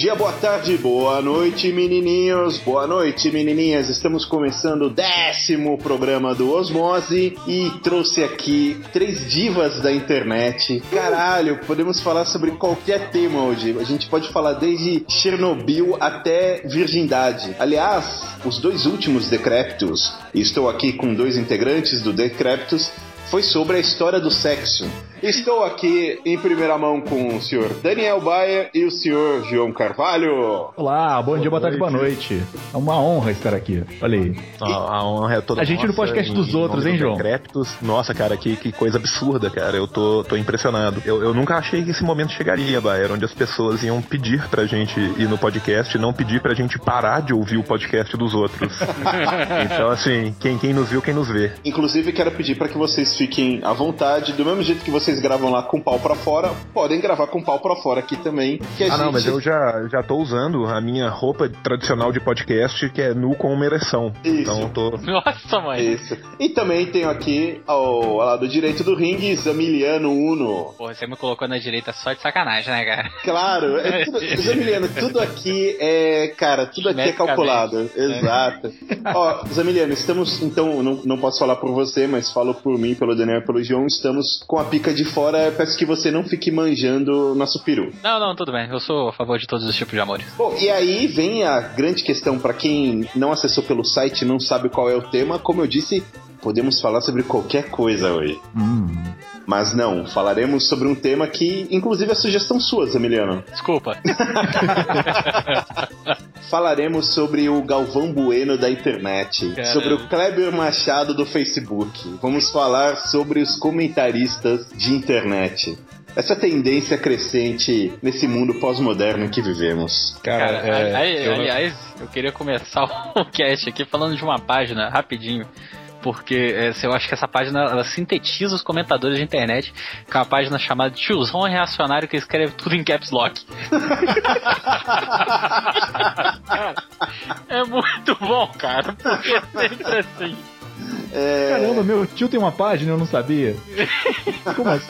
dia, boa tarde, boa noite, menininhos, boa noite, menininhas. Estamos começando o décimo programa do Osmose e trouxe aqui três divas da internet. Caralho, podemos falar sobre qualquer tema hoje. A gente pode falar desde Chernobyl até virgindade. Aliás, os dois últimos Decréptos, e estou aqui com dois integrantes do Decréptos, foi sobre a história do sexo. Estou aqui em primeira mão com o senhor Daniel Baia e o senhor João Carvalho. Olá, bom dia, boa tarde, boa noite. É uma honra estar aqui. Olha aí. A, a honra é toda A gente no podcast dos outros, hein, João? Decrépitos. Nossa, cara, que, que coisa absurda, cara. Eu tô, tô impressionado. Eu, eu nunca achei que esse momento chegaria, Baer, onde as pessoas iam pedir pra gente ir no podcast e não pedir pra gente parar de ouvir o podcast dos outros. então, assim, quem, quem nos viu, quem nos vê. Inclusive, quero pedir para que vocês fiquem à vontade, do mesmo jeito que vocês gravam lá com pau pra fora, podem gravar com pau pra fora aqui também. Que a Ah, gente... não, mas eu já, já tô usando a minha roupa tradicional de podcast, que é nu com uma ereção. Isso. Então tô. Nossa, mãe. Isso. E também tenho aqui ao, ao lado direito do ringue, Zamiliano Uno. Porra, você me colocou na direita só de sacanagem, né, cara? Claro, é tudo, Zamiliano, tudo aqui é, cara, tudo aqui é calculado. Exato. Ó, Zamiliano, estamos, então, não, não posso falar por você, mas falo por mim, pelo Daniel e pelo João, estamos com a pica de fora, peço que você não fique manjando nosso peru. Não, não, tudo bem. Eu sou a favor de todos os tipos de amores. Bom, e aí vem a grande questão para quem não acessou pelo site e não sabe qual é o tema. Como eu disse, podemos falar sobre qualquer coisa hoje. Hum. Mas não, falaremos sobre um tema que, inclusive, é sugestão sua, Emiliano. Desculpa. Falaremos sobre o Galvão Bueno da internet, Caramba. sobre o Kleber Machado do Facebook. Vamos falar sobre os comentaristas de internet. Essa tendência crescente nesse mundo pós-moderno em que vivemos. Cara, é, aí- eu- aliás, eu queria começar o cast aqui falando de uma página, rapidinho. Porque é, eu acho que essa página ela sintetiza os comentadores de internet, é uma página chamada Tiozão Reacionário que escreve tudo em caps lock. Cara, é muito bom, cara. Porque é sempre assim. É... Caramba, meu tio tem uma página, eu não sabia. Como assim?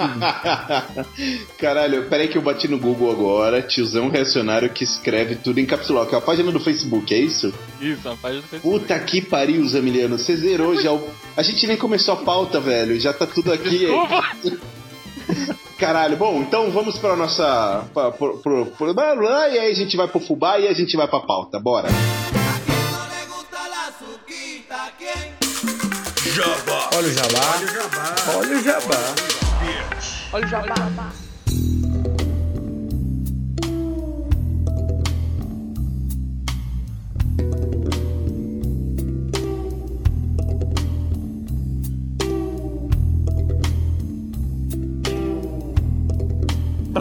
Caralho, peraí que eu bati no Google agora. Tiozão reacionário que escreve tudo em caps lock. É a página do Facebook, é isso? Isso, a página do Facebook. Puta que pariu, Zamiliano. Você zerou já. o- A gente nem começou a pauta, velho. Já tá tudo aqui. Desculpa. Caralho, bom, então vamos pra nossa. Pra, pro, pro, pro- blá, blá, e aí a gente vai pro fubá e a gente vai pra pauta. Bora. Olha o jabá. Olha o jabá. Para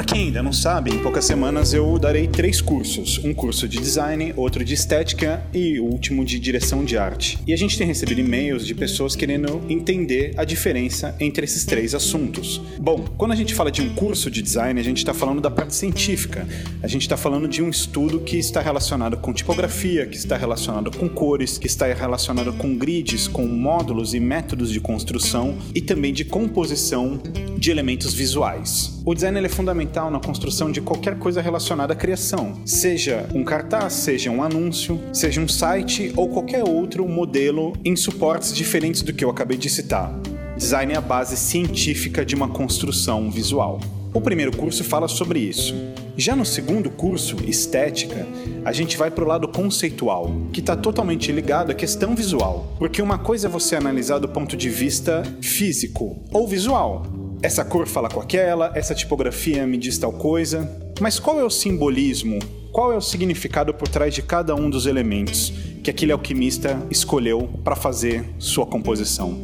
quem ainda não sabe, em poucas semanas eu darei três cursos: um curso de design, outro de estética e o último de direção de arte. E a gente tem recebido e-mails de pessoas querendo entender a diferença entre esses três assuntos. Bom, quando a gente fala de um curso de design, a gente está falando da parte científica. A gente está falando de um estudo que está relacionado com tipografia, que está relacionado com cores, que está relacionado com grids, com módulos e métodos de construção e também de composição de elementos visuais. O design é fundamental na construção de qualquer coisa relacionada à criação, seja um cartaz, seja um anúncio, seja um site ou qualquer outro modelo em suportes diferentes do que eu acabei de citar. Design é a base científica de uma construção visual. O primeiro curso fala sobre isso. Já no segundo curso, Estética, a gente vai para o lado conceitual, que está totalmente ligado à questão visual. Porque uma coisa é você analisar do ponto de vista físico ou visual. Essa cor fala com aquela, essa tipografia me diz tal coisa. Mas qual é o simbolismo? Qual é o significado por trás de cada um dos elementos que aquele alquimista escolheu para fazer sua composição?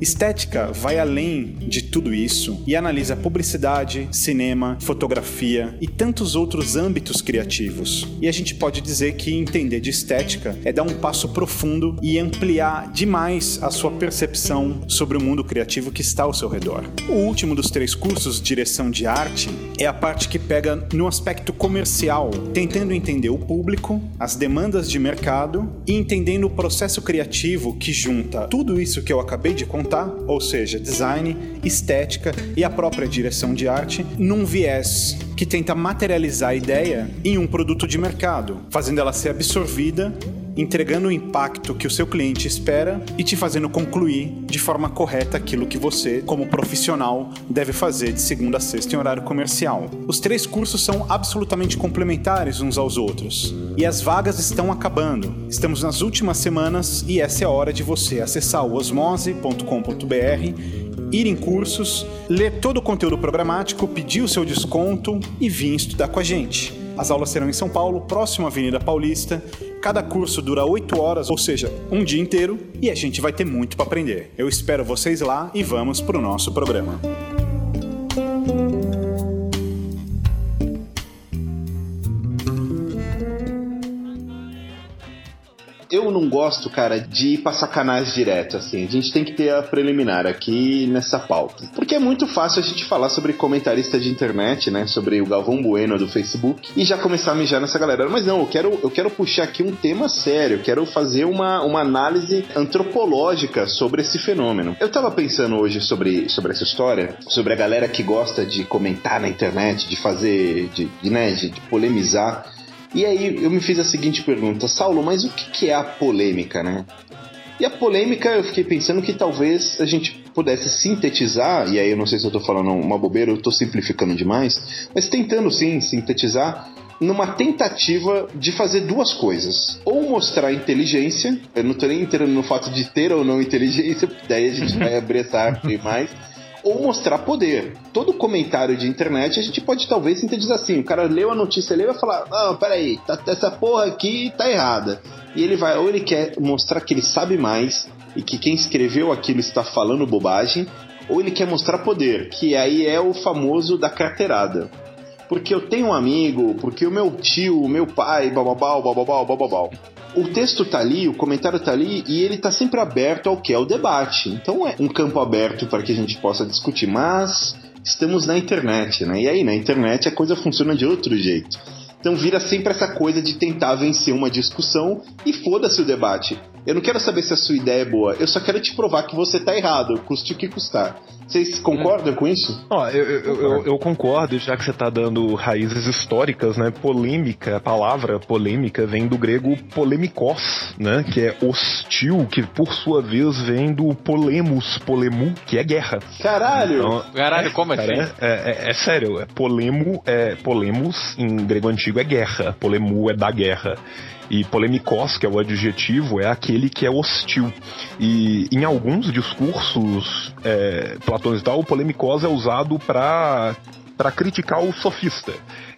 Estética vai além de tudo isso e analisa publicidade, cinema, fotografia e tantos outros âmbitos criativos. E a gente pode dizer que entender de estética é dar um passo profundo e ampliar demais a sua percepção sobre o mundo criativo que está ao seu redor. O último dos três cursos, direção de arte, é a parte que pega no aspecto comercial, tentando entender o público, as demandas de mercado e entendendo o processo criativo que junta tudo isso que eu acabei de contar, ou seja, design, estética e a própria direção de arte, num viés que tenta materializar a ideia em um produto de mercado, fazendo ela ser absorvida entregando o impacto que o seu cliente espera e te fazendo concluir de forma correta aquilo que você, como profissional, deve fazer de segunda a sexta em horário comercial. Os três cursos são absolutamente complementares uns aos outros e as vagas estão acabando. Estamos nas últimas semanas e essa é a hora de você acessar o osmose.com.br ir em cursos, ler todo o conteúdo programático, pedir o seu desconto e vir estudar com a gente. As aulas serão em São Paulo, próximo à Avenida Paulista. Cada curso dura 8 horas, ou seja, um dia inteiro, e a gente vai ter muito para aprender. Eu espero vocês lá e vamos para o nosso programa. Eu não gosto, cara, de ir sacanagem direto, assim. A gente tem que ter a preliminar aqui nessa pauta. Porque é muito fácil a gente falar sobre comentarista de internet, né? Sobre o Galvão Bueno do Facebook e já começar a mijar nessa galera. Mas não, eu quero, eu quero puxar aqui um tema sério, quero fazer uma, uma análise antropológica sobre esse fenômeno. Eu tava pensando hoje sobre, sobre essa história, sobre a galera que gosta de comentar na internet, de fazer, de, de, né, de, de polemizar. E aí eu me fiz a seguinte pergunta, Saulo, mas o que é a polêmica, né? E a polêmica, eu fiquei pensando que talvez a gente pudesse sintetizar, e aí eu não sei se eu tô falando uma bobeira, eu tô simplificando demais, mas tentando sim sintetizar numa tentativa de fazer duas coisas. Ou mostrar inteligência, eu não tô nem entrando no fato de ter ou não inteligência, daí a gente vai árvore mais ou mostrar poder. Todo comentário de internet a gente pode talvez sintetizar assim: o cara leu a notícia, leu e vai falar: Não, peraí, tá, essa porra aqui tá errada. E ele vai, ou ele quer mostrar que ele sabe mais e que quem escreveu aquilo está falando bobagem, ou ele quer mostrar poder, que aí é o famoso da carteirada. Porque eu tenho um amigo, porque o meu tio, o meu pai, bababau, bababau, bababau o texto tá ali, o comentário tá ali e ele tá sempre aberto ao que é o debate. Então é um campo aberto para que a gente possa discutir, mas estamos na internet, né? E aí na internet a coisa funciona de outro jeito. Então vira sempre essa coisa de tentar vencer uma discussão e foda-se o debate. Eu não quero saber se a sua ideia é boa, eu só quero te provar que você tá errado, custe o que custar. Vocês concordam com isso? Ó, eu, eu, eu, eu, concordo, já que você tá dando raízes históricas, né? Polêmica, a palavra polêmica vem do grego polemikos, né? Que é hostil, que por sua vez vem do polemos, polemu, que é guerra. Caralho! Então, Caralho, como assim? É, é, é, sério, é polemo, é polemos em grego antigo é guerra, polemu é da guerra. E polemikos, que é o adjetivo, é aquele que é hostil. E em alguns discursos é, platônicos e tal, o polemikos é usado para para criticar o sofista.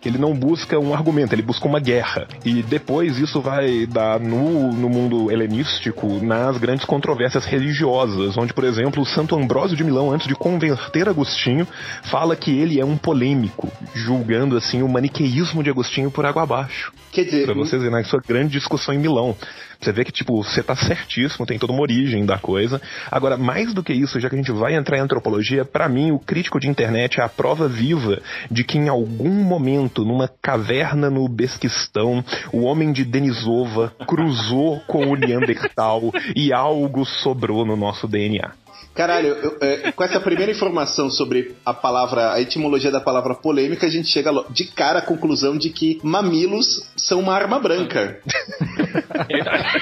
Ele não busca um argumento, ele busca uma guerra. E depois isso vai dar no, no mundo helenístico nas grandes controvérsias religiosas, onde, por exemplo, o Santo Ambrósio de Milão, antes de converter Agostinho, fala que ele é um polêmico, julgando assim o maniqueísmo de Agostinho por água abaixo. Quer dizer, pra vocês verem, na sua grande discussão em Milão. Você vê que, tipo, você tá certíssimo, tem toda uma origem da coisa. Agora, mais do que isso, já que a gente vai entrar em antropologia, para mim, o crítico de internet é a prova viva de que em algum momento, numa caverna no Besquistão, o homem de Denisova cruzou com o Neandertal e algo sobrou no nosso DNA. Caralho, eu, é, com essa primeira informação sobre a palavra, a etimologia da palavra polêmica, a gente chega de cara à conclusão de que mamilos são uma arma branca.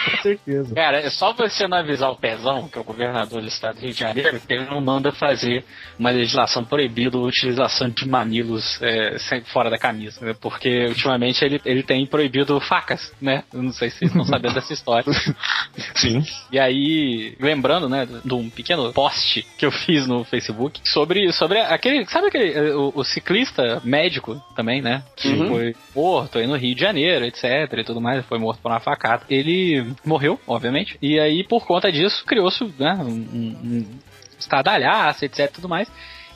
Com certeza. Cara, é só você não avisar o Pezão, que é o governador do estado do Rio de Janeiro, que ele não manda fazer uma legislação proibindo a utilização de mamilos é, fora da camisa, né? Porque ultimamente ele, ele tem proibido facas, né? Eu não sei se vocês estão sabendo dessa história. Sim. E aí, lembrando, né, de um pequeno post que eu fiz no Facebook sobre, sobre aquele. Sabe aquele. Eh, o, o ciclista médico também, né? Que Uhum. foi morto aí no Rio de Janeiro, etc. e tudo mais. Foi morto por uma facada. Ele morreu, obviamente. E aí, por conta disso, criou-se né, um- um- um- estadalhaço, etc, tudo mais.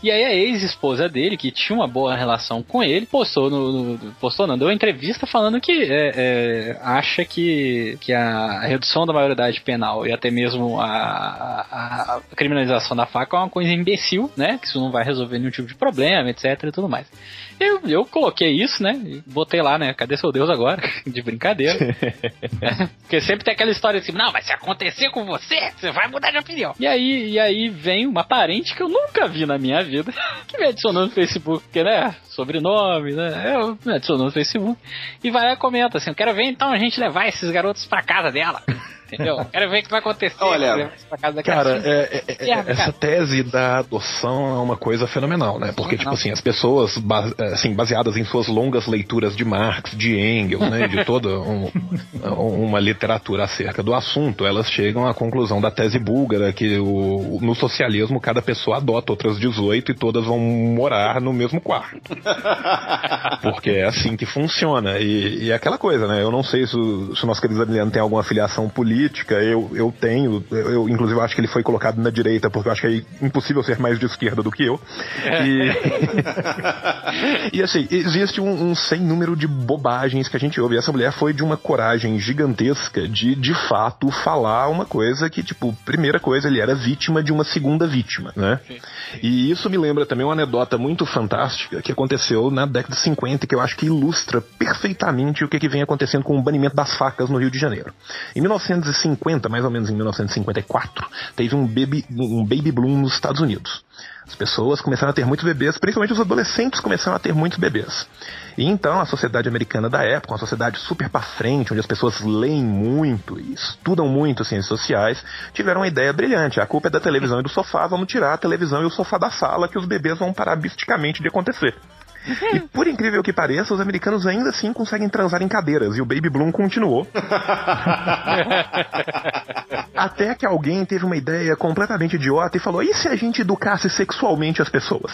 E aí a ex-esposa dele, que tinha uma boa relação com ele, postou no. no postou não, deu uma entrevista falando que é, é, acha que, que a redução da maioridade penal e até mesmo a, a, a, criminalização da faca é uma coisa imbecil, né? Que isso não vai resolver nenhum tipo de problema, etc. e tudo mais. Eu, eu coloquei isso, né? Botei lá, né? Cadê seu Deus agora? De brincadeira. É, porque sempre tem aquela história assim, não, mas se acontecer com você, você vai mudar de opinião. E aí, e aí vem uma parente que eu nunca vi na minha vida, que me adicionou no Facebook, porque, né? Sobrenome, né? Eu me adicionou no Facebook. E vai lá e comenta assim, eu quero ver então a gente levar esses garotos pra casa dela entendeu? Quero ver o que vai acontecer. Olha, cara, é, é, é, essa tese da adoção é uma coisa fenomenal, né? Porque, tipo assim, as pessoas, assim, baseadas em suas longas leituras de Marx, de Engels, né? De toda um, uma literatura acerca do assunto, elas chegam à conclusão da tese búlgara que o, no socialismo cada pessoa adota outras 18 e todas vão morar no mesmo quarto. Porque é assim que funciona. E, e é aquela coisa, né? Eu não sei se o, se o nosso querido Adriano tem alguma afiliação política política, eu, eu tenho, eu inclusive acho que ele foi colocado na direita, porque eu acho que é impossível ser mais de esquerda do que eu. É. E, e assim, existe um, um sem número de bobagens que a gente ouve. E essa mulher foi de uma coragem gigantesca de, de fato, falar uma coisa que, tipo, primeira coisa, ele era vítima de uma segunda vítima, né? Sim. E isso me lembra também uma anedota muito fantástica que aconteceu na década de 50, que eu acho que ilustra perfeitamente o que, que vem acontecendo com o banimento das facas no Rio de Janeiro. Em 1900 1950, mais ou menos em 1954, teve um baby, um baby boom nos Estados Unidos. As pessoas começaram a ter muitos bebês, principalmente os adolescentes começaram a ter muitos bebês. E então a sociedade americana da época, uma sociedade super para frente, onde as pessoas leem muito e estudam muito ciências sociais, tiveram uma ideia brilhante. A culpa é da televisão e do sofá, vamos tirar a televisão e o sofá da sala que os bebês vão parar bisticamente de acontecer. E por incrível que pareça, os americanos ainda assim conseguem transar em cadeiras, e o Baby Bloom continuou. Até que alguém teve uma ideia completamente idiota e falou: e se a gente educasse sexualmente as pessoas?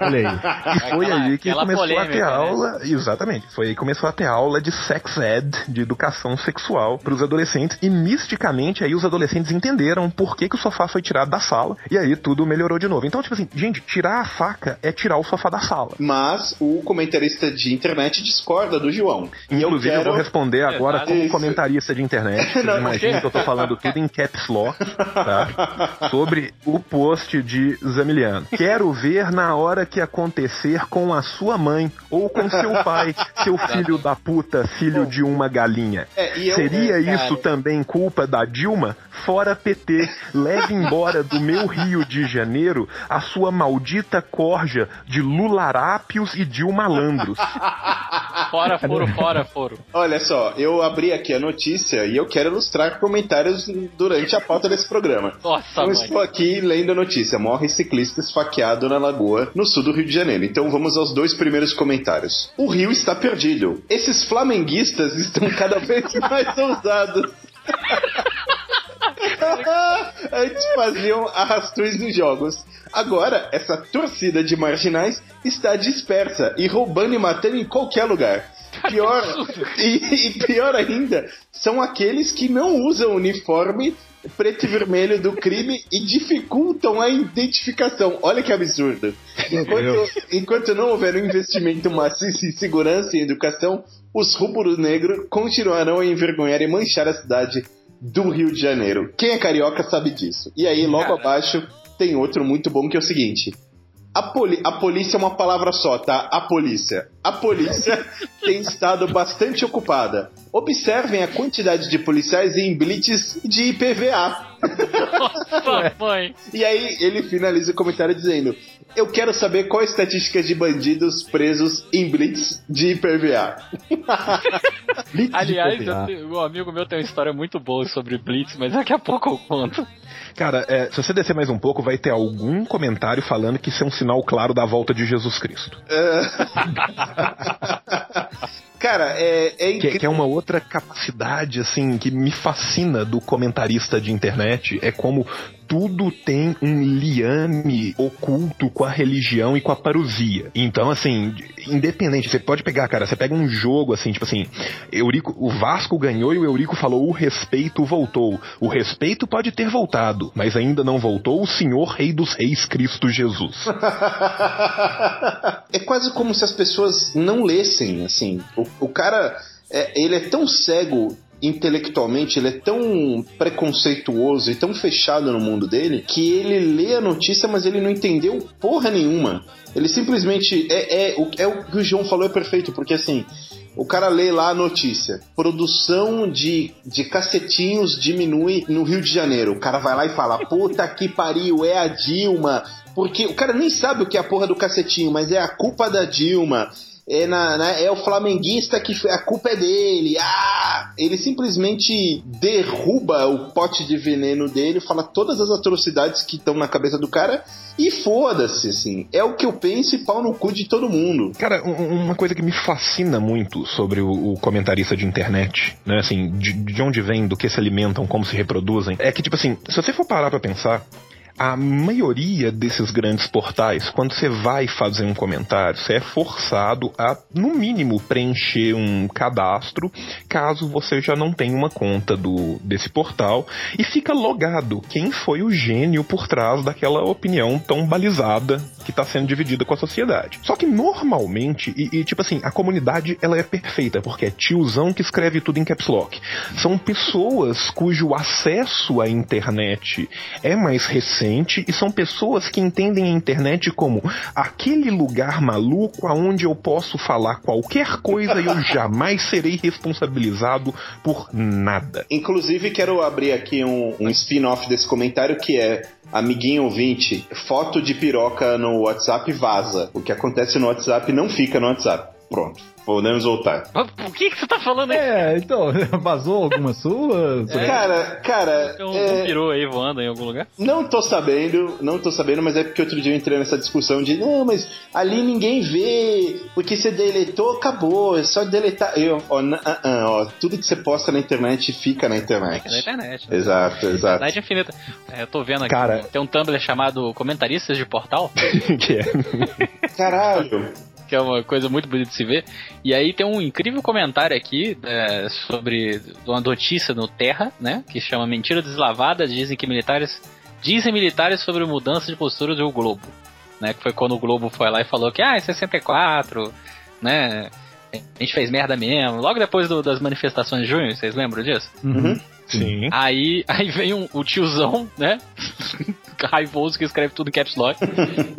Olha aí. E foi aquela, aí que começou polêmica, a ter né? aula. Exatamente. Foi aí que começou a ter aula de sex ed, de educação sexual para os adolescentes. E misticamente aí os adolescentes entenderam por que, que o sofá foi tirado da sala. E aí tudo melhorou de novo. Então, tipo assim, gente, tirar a faca é tirar o sofá da sala. Mas o comentarista de internet discorda do João. Inclusive, eu, quero... eu vou responder agora como Isso. comentarista de internet. Imagina que eu tô falando tudo em caps lock, tá? Sobre o post de Zamiliano. Quero ver na hora que acontecer com a sua mãe ou com seu pai, seu filho da puta, filho de uma galinha. É, eu, Seria é, isso também culpa da Dilma? Fora PT, leve embora do meu Rio de Janeiro a sua maldita corja de lularápios e Dilmalandros. Fora foro, fora foro. Olha só, eu abri aqui a notícia e eu quero ilustrar comentários durante a pauta desse programa. Nossa, então, mãe. estou aqui lendo a notícia. Morre ciclista esfaqueado na Lagoa, no sul do Rio de Janeiro. Então vamos aos dois primeiros comentários. O Rio está perdido. Esses flamenguistas estão cada vez mais ousados. Antes faziam arrastões nos jogos. Agora, essa torcida de marginais está dispersa e roubando e matando em qualquer lugar. Pior, e, e pior ainda, são aqueles que não usam uniforme preto e vermelho do crime e dificultam a identificação. Olha que absurdo. Enquanto, enquanto não houver um investimento maciço em segurança e educação, os rubros negros continuarão a envergonhar e manchar a cidade do Rio de Janeiro. Quem é carioca sabe disso. E aí, logo Cara. abaixo, tem outro muito bom que é o seguinte. A, poli a polícia é uma palavra só, tá? A polícia. A polícia tem estado bastante ocupada. Observem a quantidade de policiais em blitz de IPVA. Nossa, mãe. E aí ele finaliza o comentário dizendo: Eu quero saber qual a estatística de bandidos presos em blitz de IPVA. Aliás, um amigo meu tem uma história muito boa sobre blitz, mas daqui a pouco eu conto. Cara, é, se você descer mais um pouco, vai ter algum comentário falando que isso é um sinal claro da volta de Jesus Cristo. É. Cara, é, é incrível. Que, que, é uma outra capacidade, assim, que me fascina do comentarista de internet. É como tudo tem um liame oculto com a religião e com a parousia. Então, assim, independente, você pode pegar, cara, você pega um jogo assim, tipo assim, Eurico, o Vasco ganhou e o Eurico falou: o respeito voltou. O respeito pode ter voltado, mas ainda não voltou o Senhor Rei dos Reis Cristo Jesus. é quase como se as pessoas não lessem, assim. O, o cara, é, ele é tão cego intelectualmente, ele é tão preconceituoso e tão fechado no mundo dele que ele lê a notícia, mas ele não entendeu porra nenhuma. Ele simplesmente. É, é, o, é o que o João falou é perfeito, porque assim. O cara lê lá a notícia. Produção de, de cacetinhos diminui no Rio de Janeiro. O cara vai lá e fala: Puta que pariu, é a Dilma. Porque o cara nem sabe o que é a porra do cacetinho, mas é a culpa da Dilma é, na, na, é o flamenguista que a culpa é dele. Ah! Ele simplesmente derruba o pote de veneno dele, fala todas as atrocidades que estão na cabeça do cara e foda-se, assim. É o que eu penso e pau no cu de todo mundo. Cara, uma coisa que me fascina muito sobre o, o comentarista de internet, né, assim, de, de onde vem, do que se alimentam, como se reproduzem, é que, tipo assim, se você for parar pra pensar, a maioria desses grandes portais, quando você vai fazer um comentário, você é forçado a, no mínimo, preencher um cadastro, caso você já não tenha uma conta do, desse portal, e fica logado quem foi o gênio por trás daquela opinião tão balizada que está sendo dividida com a sociedade. Só que normalmente, e, e, tipo assim, a comunidade ela é perfeita, porque é tiozão que escreve tudo em caps lock. São pessoas cujo acesso à internet é mais recente recente e são pessoas que entendem a internet como aquele lugar maluco aonde eu posso falar qualquer coisa e eu jamais serei responsabilizado por nada. Inclusive, quero abrir aqui um, um spin-off desse comentário que é amiguinho ouvinte, foto de piroca no WhatsApp vaza. O que acontece no WhatsApp não fica no WhatsApp. Pronto. Podemos voltar. Por que, que você tá falando aí? É, então, vazou alguma sua? É. Cara, cara. Tem um, é... um pirou aí voando em algum lugar? Não tô sabendo, não tô sabendo, mas é porque outro dia eu entrei nessa discussão de não, mas ali ninguém vê, porque você deletou, acabou, é só deletar. Eu, ó, uh, uh, ó, tudo que você posta na internet fica na internet. Fica na internet. Né? Exato, exato. Verdade infinita. É, eu tô vendo aqui, Cara... tem um Tumblr chamado Comentaristas de Portal. que é? Caralho que é uma coisa muito bonita de se ver. E aí tem um incrível comentário aqui é, sobre uma notícia no Terra, né? Que chama Mentira Deslavada, dizem que militares. Dizem militares sobre mudança de postura do Globo. Né, que foi quando o Globo foi lá e falou que ah, é 64, né? A gente fez merda mesmo. Logo depois do, das manifestações de junho, vocês lembram disso? Uhum. Sim. Aí, aí vem um, o tiozão, né? Raivoso que escreve tudo em caps lock.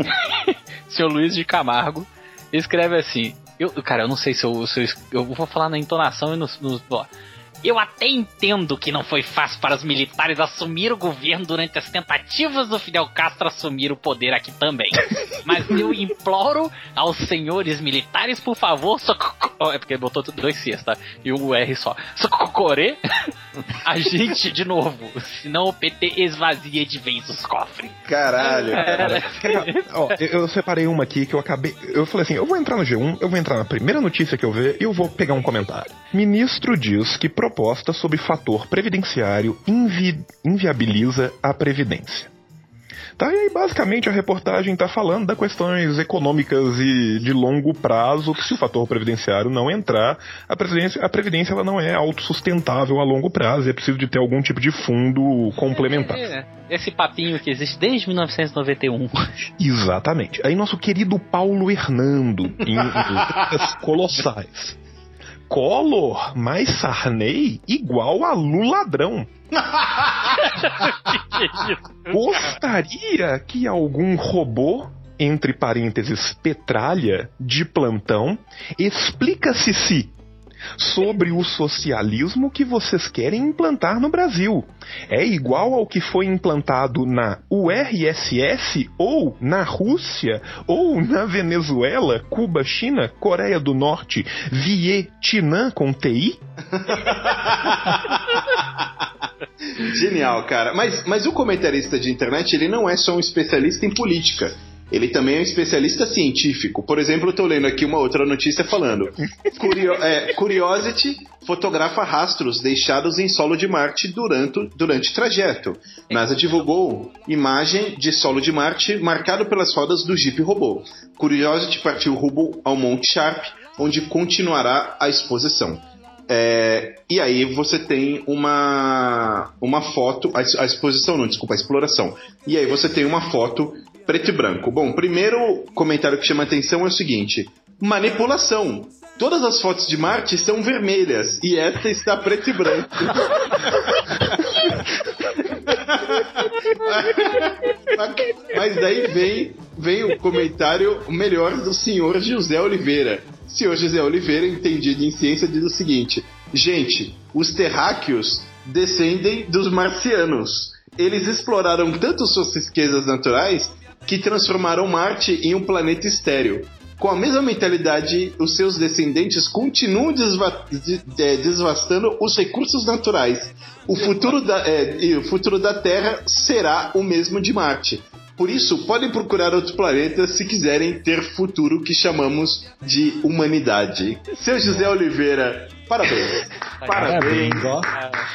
Senhor Luiz de Camargo escreve assim. Eu, cara, eu não sei se eu, se eu, eu vou falar na entonação e no, no, eu até entendo que não foi fácil para os militares assumir o governo durante as tentativas do Fidel Castro assumir o poder aqui também. Mas eu imploro aos senhores militares, por favor, socorro. É porque botou dois Cs, tá? E um R só. Socorrer a gente de novo. Senão o PT esvazia de vez os cofres. Caralho. É. Cara, ó, eu separei uma aqui que eu acabei. Eu falei assim: eu vou entrar no G1, eu vou entrar na primeira notícia que eu ver e eu vou pegar um comentário. Ministro diz que proposta sobre fator previdenciário invi inviabiliza a previdência. Tá, e aí basicamente a reportagem está falando das questões econômicas e de longo prazo, que se o fator previdenciário não entrar, a previdência, a previdência ela não é autossustentável a longo prazo, é preciso de ter algum tipo de fundo complementar. É, é. Esse papinho que existe desde 1991. Exatamente. Aí nosso querido Paulo Hernando, em colossais. Collor mais Sarney igual a Lula ladrão. Gostaria que algum robô entre parênteses, petralha de plantão, explica-se se sobre o socialismo que vocês querem implantar no Brasil. É igual ao que foi implantado na URSS ou na Rússia ou na Venezuela, Cuba, China, Coreia do Norte, Vietnã com TI? Genial, cara. Mas, mas o comentarista de internet, ele não é só um especialista em política ele também é um especialista científico. Por exemplo, eu tô lendo aqui uma outra notícia falando: Curio é, Curiosity fotografa rastros deixados em solo de Marte durante, durante trajeto. NASA divulgou imagem de solo de Marte marcado pelas rodas do Jeep robô. Curiosity partiu rumo ao Monte Sharp, onde continuará a exposição. É, e aí você tem uma, uma foto, a, a exposição não, desculpa, a exploração. E aí você tem uma foto preto e branco. Bom, primeiro comentário que chama atenção é o seguinte: manipulação. Todas as fotos de Marte são vermelhas e esta está preto e branco. Mas daí vem, vem o comentário melhor do senhor José Oliveira. Senhor José Oliveira, entendido em ciência, diz o seguinte: Gente, os terráqueos descendem dos marcianos. Eles exploraram tanto suas riquezas naturais que transformaram Marte em um planeta estéril. Com a mesma mentalidade, os seus descendentes continuam desva é, desvastando os recursos naturais. O futuro, da, é, o futuro da Terra será o mesmo de Marte. Por isso, podem procurar outro planeta se quiserem ter futuro que chamamos de humanidade. Seu José Oliveira, parabéns. Parabéns. ó.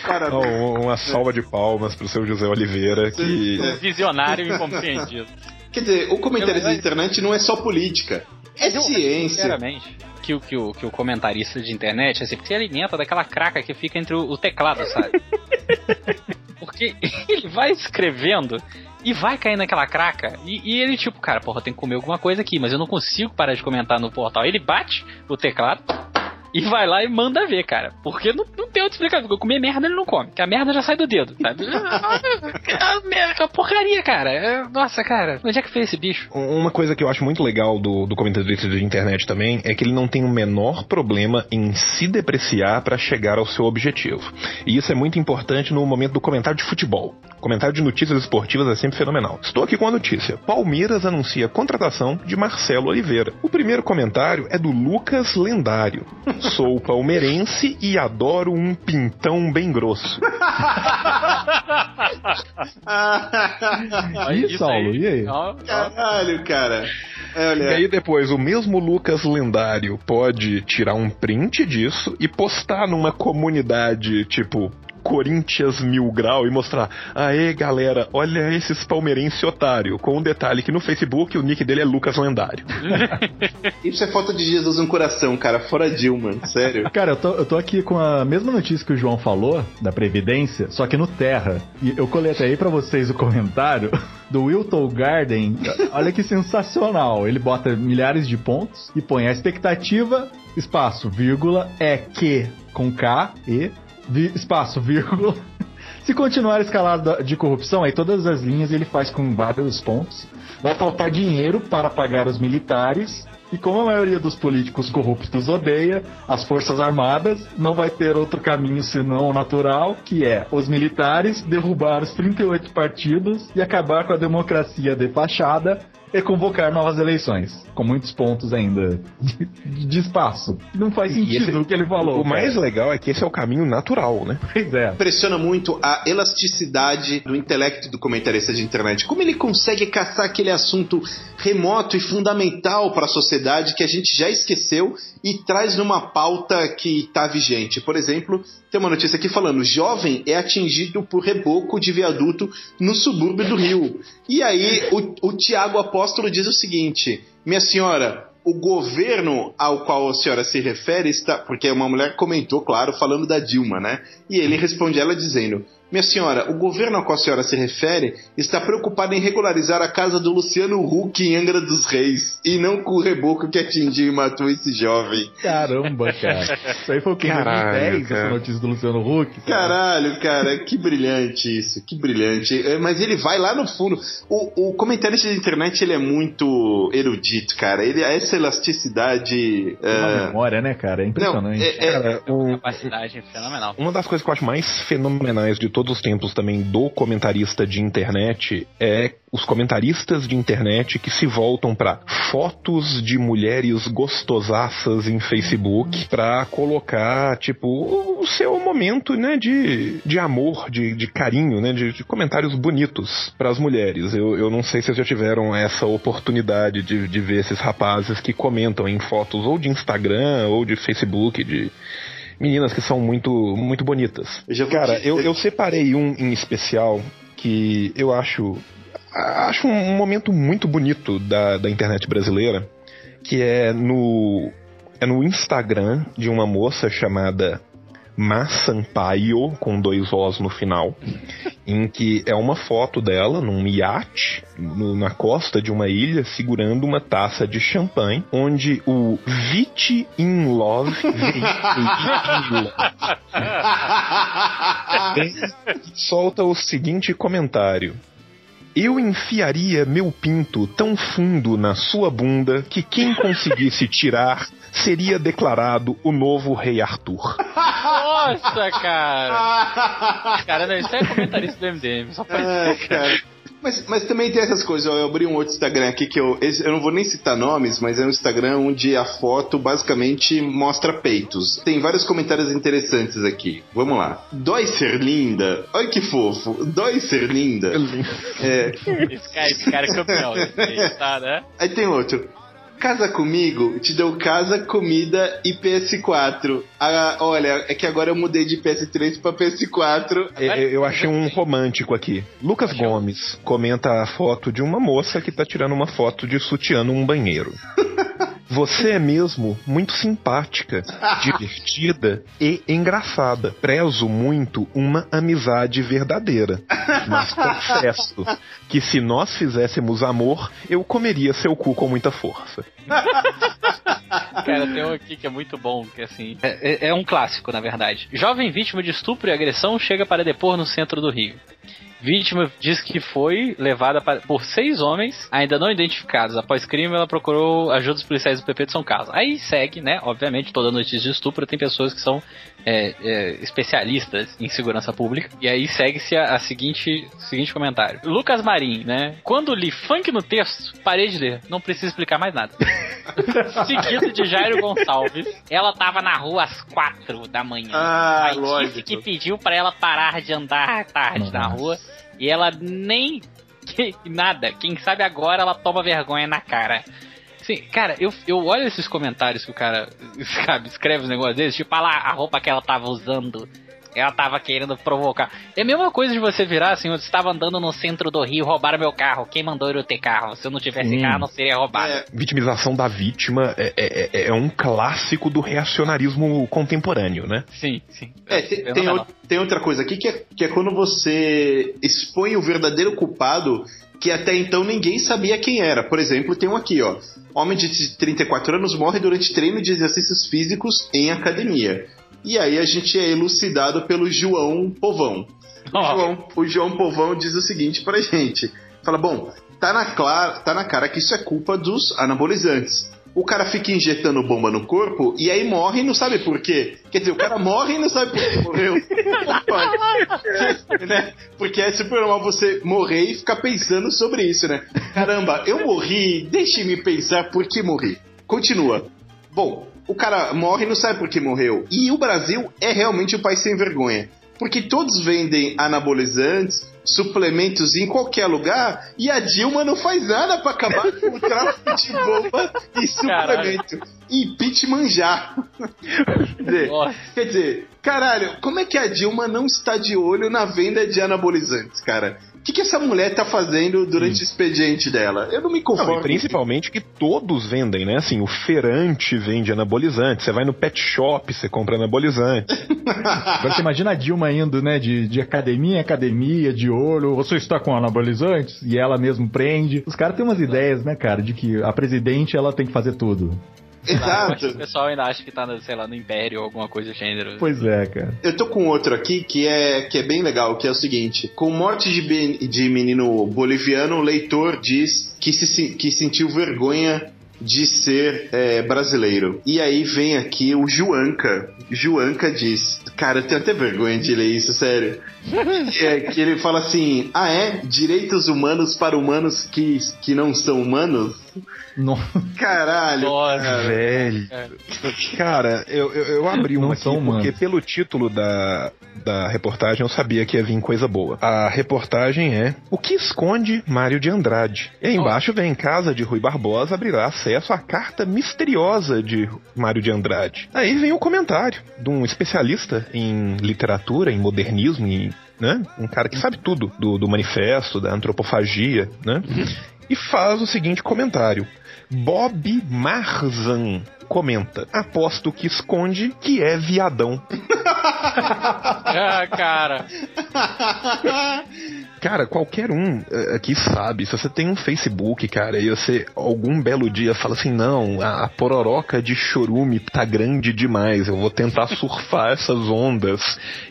Parabéns. Oh, uma salva de palmas pro seu José Oliveira, que É. Visionário e incompreendido. Quer dizer, o comentarista Eu- de internet não é só política, é Eu- ciência. Sinceramente, que, o- que, o, que o comentarista de internet assim, se alimenta daquela craca que fica entre o, o teclado, sabe? Porque ele vai escrevendo e vai cair naquela craca. E, e ele, tipo, cara, porra, tem que comer alguma coisa aqui, mas eu não consigo parar de comentar no portal. Ele bate o teclado. E vai lá e manda ver, cara. Porque não, não tem outra explicação. Porque comer merda ele não come. Porque a merda já sai do dedo, sabe? a merda, a porcaria, cara. É, Nossa, cara. Onde é que fez esse bicho? Uma coisa que eu acho muito legal do, do comentarista de internet também é que ele não tem o menor problema em se depreciar para chegar ao seu objetivo. E isso é muito importante no momento do comentário de futebol. Comentário de notícias esportivas é sempre fenomenal. Estou aqui com a notícia. Palmeiras anuncia a contratação de Marcelo Oliveira. O primeiro comentário é do Lucas Lendário. Sou palmeirense e adoro um pintão bem grosso. Isso Saulo, e aí? Caralho, cara. É, E aí depois, o mesmo Lucas lendário pode tirar um print disso e postar numa comunidade tipo Corinthians Mil Grau e mostrar Aê galera, olha esses palmeirense otário. Com um detalhe que no Facebook o nick dele é Lucas Lendário. isso é foto de Jesus no coração, cara. Fora Dilma, sério. Cara, eu tô, eu tô aqui com a mesma notícia que o João falou, da Previdência, só que no Terra. E eu coletei pra vocês o comentário do Wilton Garden. Olha que sensacional. Ele bota milhares de pontos e põe a expectativa, espaço, vírgula, é que, com K, E, vi- espaço, vírgula. Se continuar a escalada de corrupção, aí todas as linhas ele faz com vários pontos. Vai faltar dinheiro para pagar os militares. E como a maioria dos políticos corruptos odeia as Forças Armadas, não vai ter outro caminho senão o natural, que é os militares derrubar os 38 partidos e acabar com a democracia de fachada e convocar novas eleições. Com muitos pontos ainda de, de espaço. Não faz sentido esse- o que ele falou. o mais cara. legal é que esse é o caminho natural, né? Pois é. Impressiona muito a elasticidade do intelecto do comentarista de internet. Como ele consegue caçar aquele assunto remoto e fundamental para a sociedade que a gente já esqueceu e traz numa pauta que está vigente. Por exemplo, tem uma notícia aqui falando: jovem é atingido por reboco de viaduto no subúrbio do Rio. E aí o, o Tiago Apóstolo diz o seguinte: minha senhora, o governo ao qual a senhora se refere está. Porque uma mulher comentou, claro, falando da Dilma, né? E ele responde ela dizendo: Minha senhora, o governo ao qual a senhora se refere está preocupado em regularizar a casa do Luciano Huck em Angra dos Reis e não com o reboco que atingiu e matou esse jovem. Caramba, cara. Isso aí foi o que? Em Caralho, 2010, essa cara. notícia do Luciano Huck. Caralho, cara, que brilhante isso, que brilhante. É, Mas ele vai lá no fundo. O, o comentarista de internet ele é muito erudito, cara. Ele essa elasticidade. Tem uma é, memória, né, cara? É Não, impressionante. é- é- Cara, o- Capacidade fenomenal. Uma das coisas que eu acho mais fenomenais de todos os tempos também do comentarista de internet é os comentaristas de internet que se voltam para fotos de mulheres gostosaças em Facebook para colocar, tipo, o seu momento, né, de, de amor, de, de carinho, né, de, de comentários bonitos para as mulheres. Eu, eu não sei se vocês já tiveram essa oportunidade de, de ver esses rapazes que comentam em fotos ou de Instagram ou de Facebook, de meninas que são muito, muito bonitas. Eu Cara, eu, eu separei um em especial que eu acho acho um momento muito bonito da, da internet brasileira, que é no é no Instagram de uma moça chamada Ma Sampaio, com dois Os no final, em que é uma foto dela num iate no, na costa de uma ilha segurando uma taça de champanhe, onde o Vit in Love solta o seguinte comentário. Eu enfiaria meu pinto tão fundo na sua bunda que quem conseguisse tirar seria declarado o novo rei Arthur. Nossa, cara! Cara, não, isso é comentarista do MDM, só pode É, ser. cara. Mas, mas também tem essas coisas, ó, eu abri um outro Instagram aqui que eu, eu não vou nem citar nomes, mas é um Instagram onde a foto basicamente mostra peitos. Tem vários comentários interessantes aqui. Vamos lá. Dói ser linda? Olha que fofo. Dói ser linda? É, Esse cara, esse cara é campeão, esse aí, tá, né? Aí tem outro. Casa comigo, te dou casa, comida e PS4. Ah, olha, é que agora eu mudei de PS3 pra PS4. É, é, Eu achei um romântico aqui. Lucas Gomes comenta a foto de uma moça que tá tirando uma foto de sutiã num banheiro. Você é mesmo muito simpática, divertida e engraçada. Prezo muito uma amizade verdadeira. Mas confesso que se nós fizéssemos amor, eu comeria seu cu com muita força. Cara, tem um aqui que é muito bom, que assim. É, é- é um clássico, na verdade. Jovem vítima de estupro e agressão chega para depor no centro do Rio. Vítima diz que foi levada para- por seis homens ainda não identificados. Após crime, ela procurou ajuda dos policiais do PP de São Carlos. Aí segue, né? Obviamente, toda notícia de estupro tem pessoas que são é, é, especialistas em segurança pública. E aí segue-se a, a seguinte, seguinte comentário. Lucas Marim, né? Quando li funk no texto, parei de ler. Não preciso explicar mais nada. Seguido de Jairo Gonçalves. Ela tava na rua às quatro da manhã. Ah, Aí disse lógico. que pediu pra ela parar de andar tarde na Nossa. rua. E ela nem. nada. Quem sabe agora ela toma vergonha na cara. Sim, cara, eu, eu olho esses comentários que o cara sabe, escreve os negócios desses, tipo, ah lá, a roupa que ela tava usando. Ela tava querendo provocar. É a mesma coisa de você virar assim, eu estava andando no centro do Rio, roubaram meu carro. Quem mandou eu ter carro? Se eu não tivesse Sim. carro, não seria roubado. É, Vitimização da vítima é, é- é- é um clássico do reacionarismo contemporâneo, né? Sim, sim. É, tem, Eu tem não- ou- tem outra coisa aqui que é, que é quando você expõe o verdadeiro culpado que até então ninguém sabia quem era. Por exemplo, tem um aqui, ó. Homem de 34 anos morre durante treino de exercícios físicos em academia. E aí a gente é elucidado pelo João Povão. O. João, o João Povão diz o seguinte pra gente. Fala, bom, tá na, clara, tá na cara que isso é culpa dos anabolizantes. O cara fica injetando bomba no corpo e aí morre e não sabe por quê. Quer dizer, o cara morre e não sabe por que morreu. Né? Porque é super normal você morrer e ficar pensando sobre isso, né? Caramba, eu morri, deixe-me pensar por que morri. Continua. Bom, o cara morre e não sabe por que morreu. E o Brasil é realmente um país sem vergonha. Porque todos vendem anabolizantes, suplementos em qualquer lugar e a Dilma não faz nada pra acabar com o tráfico de bomba e suplemento. E impeachment já. Quer dizer. Quer dizer, caralho, como é que a Dilma não está de olho na venda de anabolizantes, cara? O que, que essa mulher tá fazendo durante o expediente dela? Eu não me Não, conformo. e principalmente que todos vendem, né? Assim, o feirante vende anabolizante, você vai no pet shop, você compra anabolizante. Agora você imagina a Dilma indo, né, de, de academia em academia, de olho, você está com anabolizantes? E ela mesmo prende. Os caras têm umas ideias, né, cara, de que a presidente, ela tem que fazer tudo. Acho que o Exato. pessoal ainda acha que tá, no, sei lá, no Império ou alguma coisa do gênero. Pois é, cara. Eu tô com outro aqui que é, que é bem legal, que é o seguinte: com morte de, ben- de menino boliviano, o leitor diz que, se, que sentiu vergonha de ser é, brasileiro. E aí vem aqui o Juanca. Juanca diz: Cara, eu tenho até vergonha de ler isso, sério. é, que ele fala assim: Ah, é? Direitos humanos para humanos que, que não são humanos? Não. Caralho. Nossa, cara. Velho. Cara, eu, eu, eu abri Não uma aqui humanos. porque pelo título da, da reportagem eu sabia que ia vir coisa boa. A reportagem é O que esconde Mário de Andrade? E aí embaixo vem Casa de Rui Barbosa abrirá acesso à carta misteriosa de Mário de Andrade. Aí vem o comentário de um especialista em literatura, em modernismo, em, né? Um cara que sabe tudo do, do manifesto, da antropofagia, né? E faz o seguinte comentário. Bob Marzan comenta: Aposto que esconde que é viadão. ah, cara. Cara, qualquer um eh, aqui sabe, se você tem um Facebook, cara, e você algum belo dia fala assim, não, a, a pororoca de chorume tá grande demais, eu vou tentar surfar essas ondas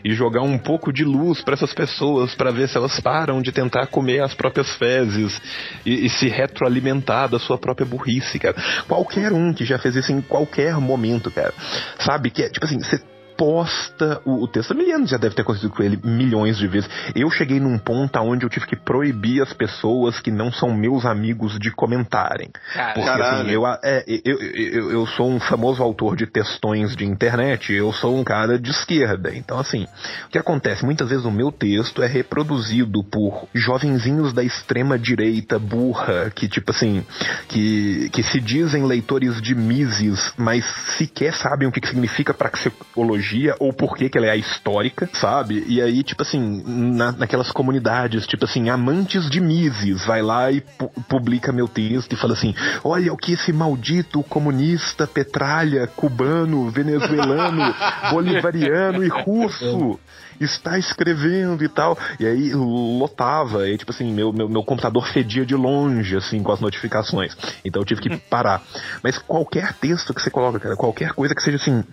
e jogar um pouco de luz pra essas pessoas pra ver se elas param de tentar comer as próprias fezes e, e se retroalimentar da sua própria burrice, cara. Qualquer um que já fez isso em qualquer momento, cara, sabe que é tipo assim, você posta o, o texto. A Miliano já deve ter acontecido com ele milhões de vezes. Eu cheguei num ponto onde eu tive que proibir as pessoas que não são meus amigos de comentarem. Cara, Porque Caralho. assim, eu, é, eu, eu, eu sou um famoso autor de textões de internet, eu sou um cara de esquerda. Então, assim, o que acontece? Muitas vezes o meu texto é reproduzido por jovenzinhos da extrema direita burra, que tipo assim, que, que se dizem leitores de Mises, mas sequer sabem o que, que significa praxeologia ou por que, que ela é histórica, sabe? E aí, tipo assim, na, naquelas comunidades, tipo assim, amantes de Mises, vai lá e pu- publica meu texto e fala assim: olha o que esse maldito comunista, petralha, cubano, venezuelano, bolivariano e russo está escrevendo e tal. E aí lotava, e tipo assim, meu, meu, meu computador fedia de longe, assim, com as notificações. Então eu tive que parar. Mas qualquer texto que você coloca, cara, qualquer coisa que seja assim,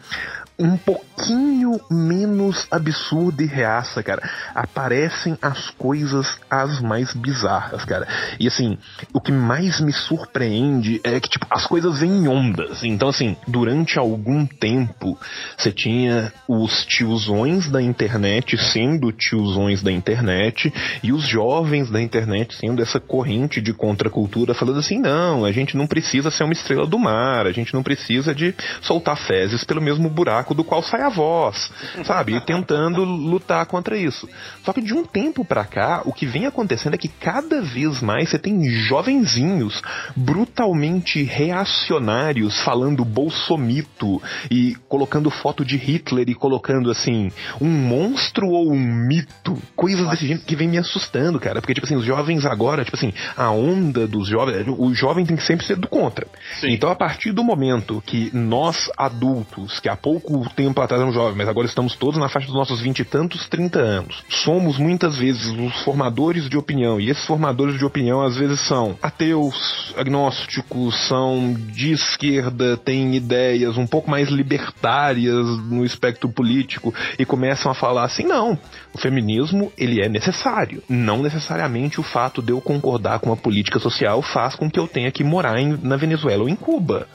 um pouquinho menos absurda e reaça, cara, aparecem as coisas as mais bizarras, cara. E assim, o que mais me surpreende é que, tipo, as coisas vêm em ondas. Então, assim, durante algum tempo, você tinha os tiozões da internet sendo tiozões da internet e os jovens da internet sendo essa corrente de contracultura falando assim, não, a gente não precisa ser uma estrela do mar, a gente não precisa de soltar fezes pelo mesmo buraco do qual sai a voz, sabe? E tentando lutar contra isso. Só que de um tempo pra cá, o que vem acontecendo é que cada vez mais você tem jovenzinhos brutalmente reacionários falando bolsomito e colocando foto de Hitler e colocando assim, um monstro ou um mito? Coisas desse jeito que vem me assustando, cara. Porque, tipo assim, os jovens agora, tipo assim, a onda dos jovens, o jovem tem que sempre ser do contra. Então, a partir do momento que nós adultos, que há pouco tempo atrás eram jovens, mas agora estamos todos na faixa dos nossos vinte e tantos, 30 anos, somos muitas vezes os formadores de opinião, e esses formadores de opinião às vezes são ateus, agnósticos, são de esquerda, têm ideias um pouco mais libertárias no espectro político e começam a falar assim: não, o feminismo ele é necessário. Não necessariamente o fato de eu concordar com a política social faz com que eu tenha que morar em- na Venezuela ou em Cuba.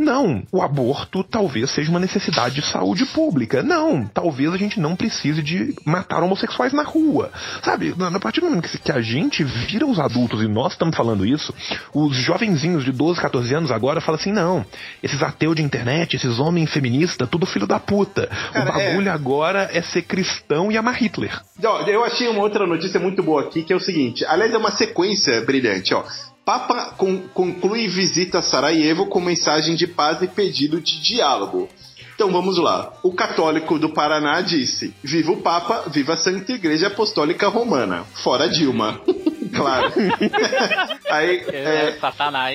Não, o aborto talvez seja uma necessidade de saúde pública. Não, talvez a gente não precise de matar homossexuais na rua. Sabe, a partir do momento que, a gente vira os adultos e nós estamos falando isso, os jovenzinhos de 12, 14 anos agora falam assim: não, esses ateus de internet, esses homens feministas, tudo filho da puta. Cara, o bagulho agora é ser cristão e amar Hitler. Eu achei uma outra notícia muito boa aqui, que é o seguinte. Aliás, é uma sequência brilhante, ó. Papa con- conclui visita a Sarajevo com mensagem de paz e pedido de diálogo. Então vamos lá. O católico do Paraná disse: Viva o Papa, viva a Santa Igreja Apostólica Romana. Fora Dilma. claro. aí, É, é,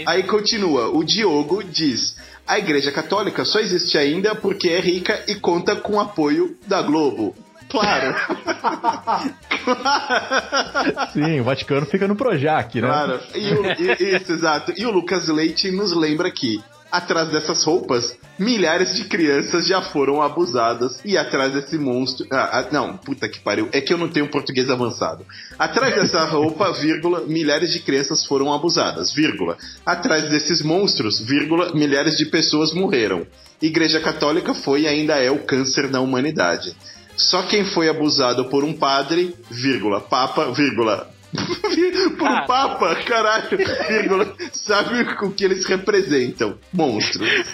aí continua. O Diogo diz: A Igreja Católica só existe ainda porque é rica e conta com o apoio da Globo. Claro. Sim, o Vaticano fica no Projac, né? Claro. E o- e- isso, exato. E o Lucas Leite nos lembra aqui. Atrás dessas roupas, milhares de crianças já foram abusadas. E atrás desse monstro. Ah, ah, não, puta que pariu. É que eu não tenho português avançado. Atrás dessa roupa, vírgula, milhares de crianças foram abusadas, vírgula. Atrás desses monstros, vírgula, milhares de pessoas morreram. Igreja Católica foi e ainda é o câncer da humanidade. Só quem foi abusado por um padre, vírgula, papa, vírgula, por Ah. papa, caralho, vírgula, sabe o que eles representam? Monstros.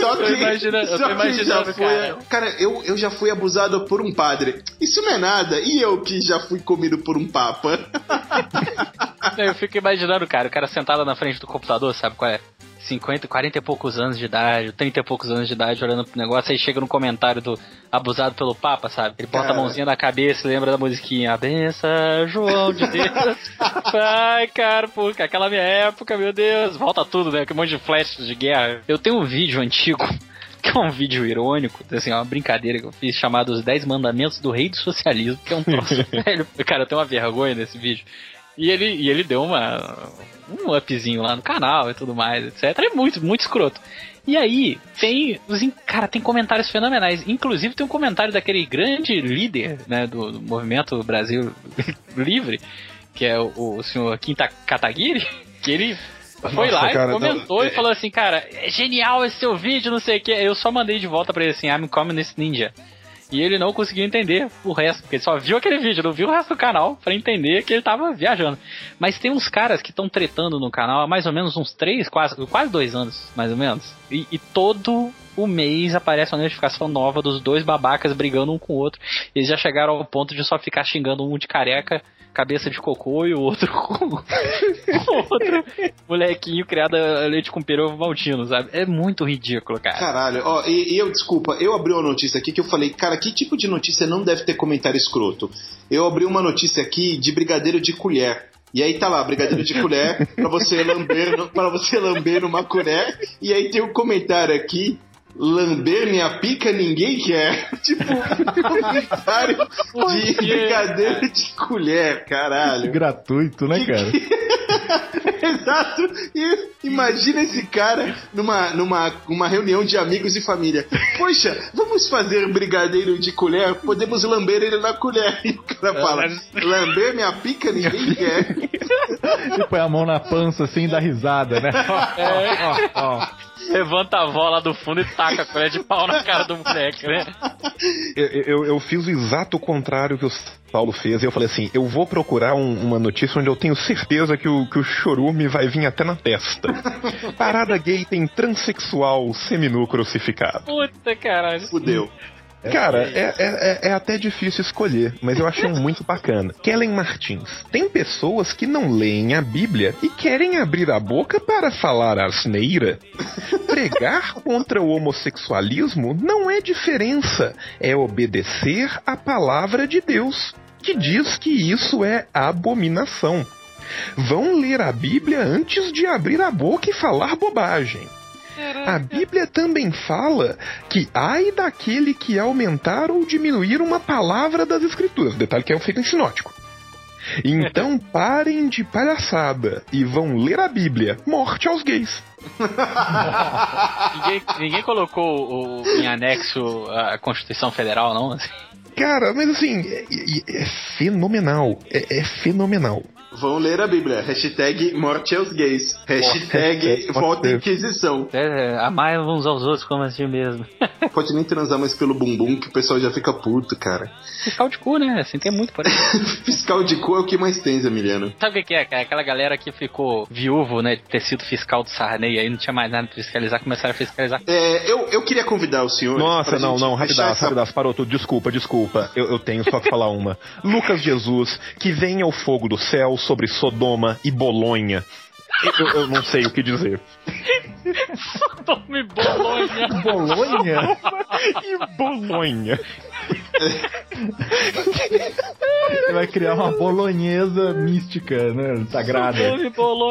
só que, só que já foi, cara. cara, eu, eu já fui abusado por um padre. Isso não é nada. E eu que já fui comido por um papa. Eu fico imaginando, cara, o cara sentado na frente do computador, sabe qual é? 50, 40 e poucos anos de idade, 30 e poucos anos de idade, olhando pro negócio, aí chega no comentário do abusado pelo Papa, sabe? Ele bota Cara. a mãozinha na cabeça e lembra da musiquinha. A benção, João de Deus. Ai, cara, pô, aquela minha época, meu Deus. Volta tudo, né? Que um monte de flashes de guerra. Eu tenho um vídeo antigo. Que é um vídeo irônico, assim, é uma brincadeira que eu fiz chamado Os 10 Mandamentos do Rei do Socialismo, que é um troço velho. Cara, eu tenho uma vergonha nesse vídeo. E ele, e ele deu uma, um upzinho lá no canal e tudo mais, etc. É muito, muito escroto. E aí, tem. os Cara, tem comentários fenomenais. Inclusive, tem um comentário daquele grande líder né, do, do movimento Brasil Livre, que é o, o senhor Quinta Kataguiri, que ele. Foi Nossa, lá cara, e comentou não, e falou assim, cara, é genial esse seu vídeo, não sei o que. Eu só mandei de volta pra ele assim, I'm communist ninja. E ele não conseguiu entender o resto, porque ele só viu aquele vídeo, não viu o resto do canal pra entender que ele tava viajando. Mas tem uns caras que estão tretando no canal há mais ou menos uns três, quase, quase dois anos, mais ou menos. E, e todo o mês aparece uma notificação nova dos dois babacas brigando um com o outro. Eles já chegaram ao ponto de só ficar xingando um de careca, cabeça de cocô, e o outro com o outro molequinho criado a leite com peru maltino, sabe? É muito ridículo, cara. Caralho, ó, e, e eu, desculpa, eu abri uma notícia aqui que eu falei, cara, que tipo de notícia não deve ter comentário escroto? Eu abri uma notícia aqui de brigadeiro de colher. E aí tá lá, brigadeiro de colher, pra você lamber, pra você lamber numa colher. E aí tem um comentário aqui, lamber minha pica ninguém quer. Tipo, comentário de quê? brigadeiro de colher, caralho. Gratuito, né, cara? Exato. E imagina esse cara numa, numa uma reunião de amigos e família. Poxa, vamos fazer brigadeiro de colher? Podemos lamber ele na colher. E o cara fala: lamber minha pica ninguém quer. E põe a mão na pança assim e dá risada, né? Ó, ó, ó. Levanta a avó lá do fundo e taca a colher de pau na cara do moleque, né? Eu, eu, eu fiz o exato contrário que o Paulo fez. E eu falei assim: eu vou procurar um- uma notícia onde eu tenho certeza que o, que o chorume vai vir até na testa. Parada gay tem transexual seminu crucificado. Puta caralho. Fudeu. Cara, é, é, é- é até difícil escolher, mas eu achei um muito bacana. Kellen Martins. Tem pessoas que não leem a Bíblia e querem abrir a boca para falar asneira. Pregar contra o homossexualismo não é diferença, é obedecer a palavra de Deus, que diz que isso é abominação. Vão ler a Bíblia antes de abrir a boca e falar bobagem. A Bíblia também fala que ai daquele que aumentar ou diminuir uma palavra das Escrituras. Detalhe que é feito em sinótico. Então parem de palhaçada e vão ler a Bíblia. Morte aos gays. Ninguém, ninguém colocou o, em anexo a Constituição Federal, não? Cara, mas assim, é, é- é fenomenal. É, é fenomenal. Vão ler a Bíblia. Hashtag morte aos gays. Hashtag volta. Inquisição. É, amar uns aos outros como assim mesmo. Pode nem transar mais pelo bumbum que o pessoal já fica puto, cara. Fiscal de cu, né? Assim, tem muito por aí. Fiscal de cu é o que mais tem, Emiliano. Sabe o que é, cara? Aquela galera que ficou viúvo, né? De ter sido fiscal do Sarney, aí não tinha mais nada pra fiscalizar, começaram a fiscalizar. É, eu, eu queria convidar o senhor. Nossa, não, não, rapidaço, essa- rapidaço, parou tudo. Desculpa, desculpa. Eu, eu tenho só que falar uma. Lucas Jesus, que venha o fogo do céu sobre Sodoma e Bolonha. Eu, eu não sei o que dizer. Tome Bolonha! Bolonha? E Bolonha? Você vai criar uma bolonhesa mística, né? Sagrada.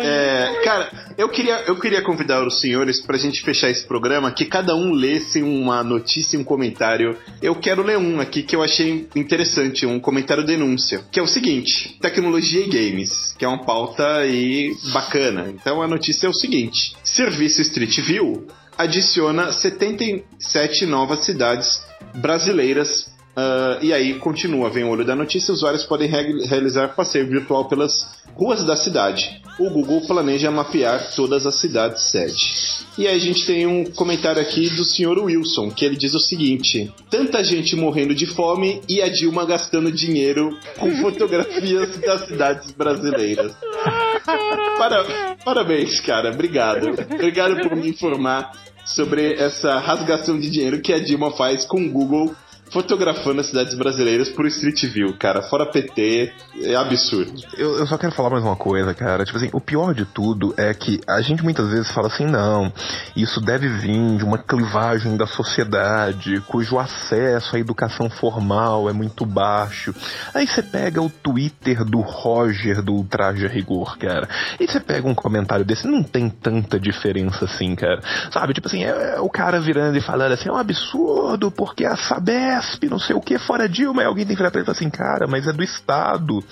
É, cara, eu queria, eu queria convidar os senhores pra gente fechar esse programa, que cada um lesse uma notícia e um comentário. Eu quero ler um aqui que eu achei interessante, um comentário denúncia, que é o seguinte: tecnologia e games, que é uma pauta aí bacana. Então a notícia é o seguinte: Serviço Street View adiciona 77 novas cidades brasileiras Uh, e aí continua, vem o olho da notícia, usuários podem re realizar passeio virtual pelas ruas da cidade. O Google planeja mapear todas as cidades sede. E aí a gente tem um comentário aqui do senhor Wilson, que ele diz o seguinte: tanta gente morrendo de fome e a Dilma gastando dinheiro com fotografias das cidades brasileiras. Para, parabéns, cara. Obrigado. Obrigado por me informar sobre essa rasgação de dinheiro que a Dilma faz com o Google fotografando as cidades brasileiras por Street View, cara. Fora PT, é absurdo. Eu, eu, só quero falar mais uma coisa, cara. Tipo assim, o pior de tudo é que a gente muitas vezes fala assim, não, isso deve vir de uma clivagem da sociedade, cujo acesso à educação formal é muito baixo. Aí você pega o Twitter do Roger do Ultraje Rigor, cara. E você pega um comentário desse, não tem tanta diferença assim, cara. Sabe, tipo assim, é, é o cara virando e falando assim, é um absurdo, porque a Sabesp não sei o que, fora Dilma. E alguém tem que virar pra ele e falar assim, cara, mas é do Estado.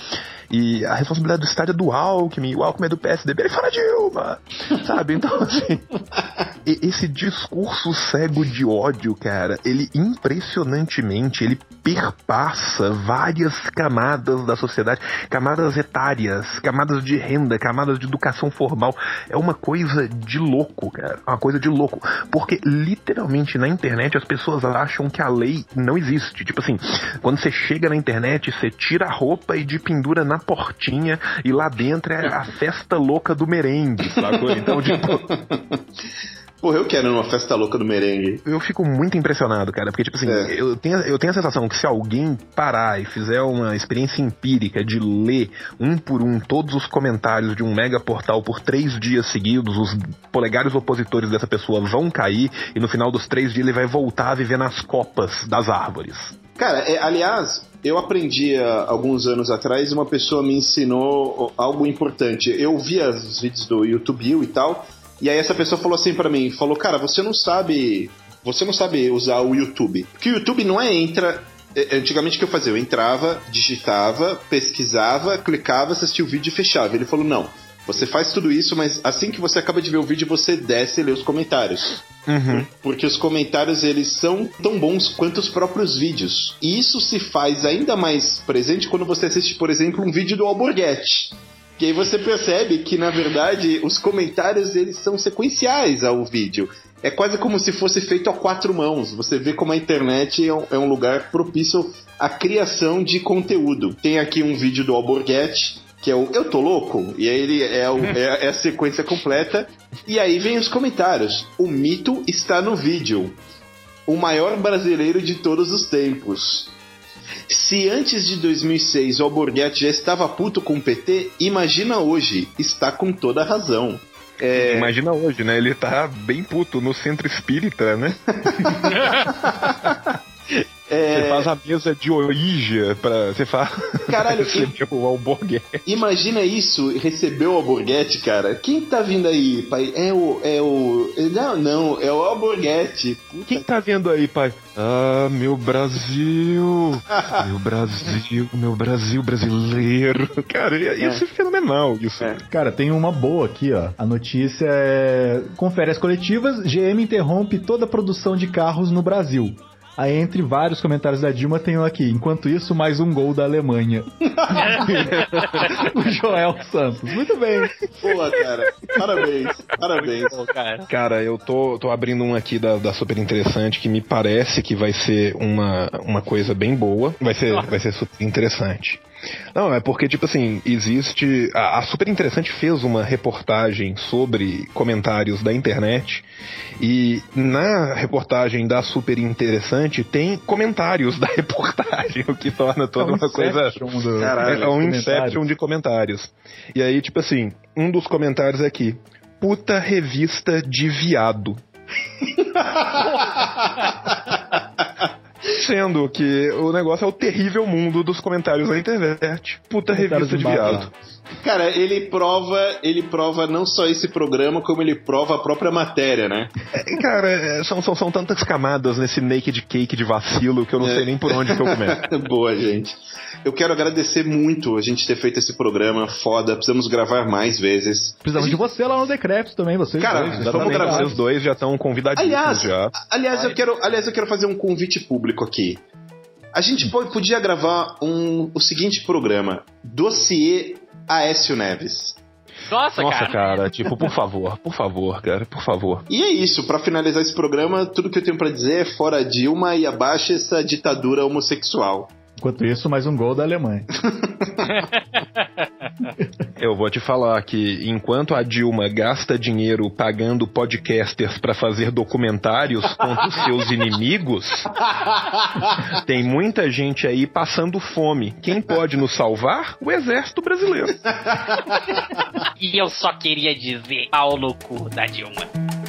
E a responsabilidade do Estado é do Alckmin, o Alckmin é do PSDB, ele fala Dilma! Sabe? Então, assim. Esse discurso cego de ódio, cara, ele impressionantemente ele perpassa várias camadas da sociedade, camadas etárias, camadas de renda, camadas de educação formal. É uma coisa de louco, cara. Uma coisa de louco. Porque literalmente na internet as pessoas acham que a lei não existe. Tipo assim, quando você chega na internet, você tira a roupa e de pendura na portinha e lá dentro é a festa louca do merengue, sacou? Então, tipo. Porra, eu quero uma festa louca do merengue. Eu fico muito impressionado, cara, porque, tipo assim, é. eu, tenho, eu tenho a sensação que se alguém parar e fizer uma experiência empírica de ler um por um todos os comentários de um mega portal por três dias seguidos, os polegares opositores dessa pessoa vão cair e no final dos três dias ele vai voltar a viver nas copas das árvores. Cara, é, aliás, eu aprendi há alguns anos atrás, uma pessoa me ensinou algo importante. Eu via os vídeos do YouTube e tal, e aí essa pessoa falou assim para mim, falou: "Cara, você não sabe, você não sabe usar o YouTube. Porque o YouTube não é entra é, Antigamente o que eu fazia? Eu entrava, digitava, pesquisava, clicava, assistia o vídeo e fechava. Ele falou: não, você faz tudo isso, mas assim que você acaba de ver o vídeo, você desce e lê os comentários. Uhum. Porque os comentários eles são tão bons quanto os próprios vídeos. E isso se faz ainda mais presente quando você assiste, por exemplo, um vídeo do Alborguete. Que aí você percebe que, na verdade, os comentários eles são sequenciais ao vídeo. É quase como se fosse feito a quatro mãos. Você vê como a internet é um, é um lugar propício à criação de conteúdo. Tem aqui um vídeo do Alborguete que é o Eu Tô Louco, e aí ele é, o, é, é, a sequência completa. E aí vem os comentários. O mito está no vídeo. O maior brasileiro de todos os tempos. Se antes de 2006 o Alborguete já estava puto com o PT, imagina hoje. Está com toda a razão. É... Imagina hoje, né? Ele tá bem puto no centro espírita, né? É... Você faz a mesa de Ouija pra. Você faz. Caralho, receber o alborguete. Imagina isso, receber o alborguete, cara. Quem tá vindo aí, pai? É o. É o. Não, não, é o alborguete. Puta. Quem tá vendo aí, pai? Ah, meu Brasil! meu Brasil, meu Brasil brasileiro. Cara, isso é, é fenomenal, isso. É. Cara, tem uma boa aqui, ó. A notícia é. Confere as coletivas, GM interrompe toda a produção de carros no Brasil. Aí, entre vários comentários da Dilma, tem um aqui. Enquanto isso, mais um gol da Alemanha. o Joel Santos. Muito bem. Boa, cara. Parabéns. Parabéns. cara. cara, eu tô, tô abrindo um aqui da, da super interessante que me parece que vai ser uma, uma coisa bem boa. Vai ser, vai ser super interessante. Não, é porque, tipo assim, existe. A, a, Super Interessante fez uma reportagem sobre comentários da internet. E na reportagem da Super Interessante tem comentários da reportagem, o que torna toda é um uma coisa. Do... Caralho, é um inception de comentários. E aí, tipo assim, um dos comentários é aqui: puta revista de viado. esquecendo que o negócio é o terrível mundo dos comentários na internet. Puta revista de viado. Cara, ele prova, ele prova não só esse programa, como ele prova a própria matéria, né? É, cara, é, são, são, são tantas camadas nesse naked cake de vacilo que eu não É. sei nem por onde que eu começo. Boa, gente. Eu quero agradecer muito a gente ter feito esse programa foda. Precisamos gravar mais vezes. Precisamos de você lá no Decrépito também, vocês Cara, dois. vamos Exatamente, gravar. vocês dois já estão convidadíssimos Aliás, já. aliás, eu quero, aliás, eu quero fazer um convite público aqui. A gente po- podia gravar um, o seguinte programa: Dossiê Aécio Neves. Nossa, Nossa, cara. cara, tipo, por favor, por favor, cara, por favor. E é isso, pra finalizar esse programa, tudo que eu tenho pra dizer é fora Dilma e abaixo essa ditadura homossexual. Enquanto isso, mais um gol da Alemanha. Eu vou te falar que enquanto a Dilma gasta dinheiro pagando podcasters pra fazer documentários contra os seus inimigos, tem muita gente aí passando fome. Quem pode nos salvar? O Exército Brasileiro. E eu só queria dizer pau no cu da Dilma.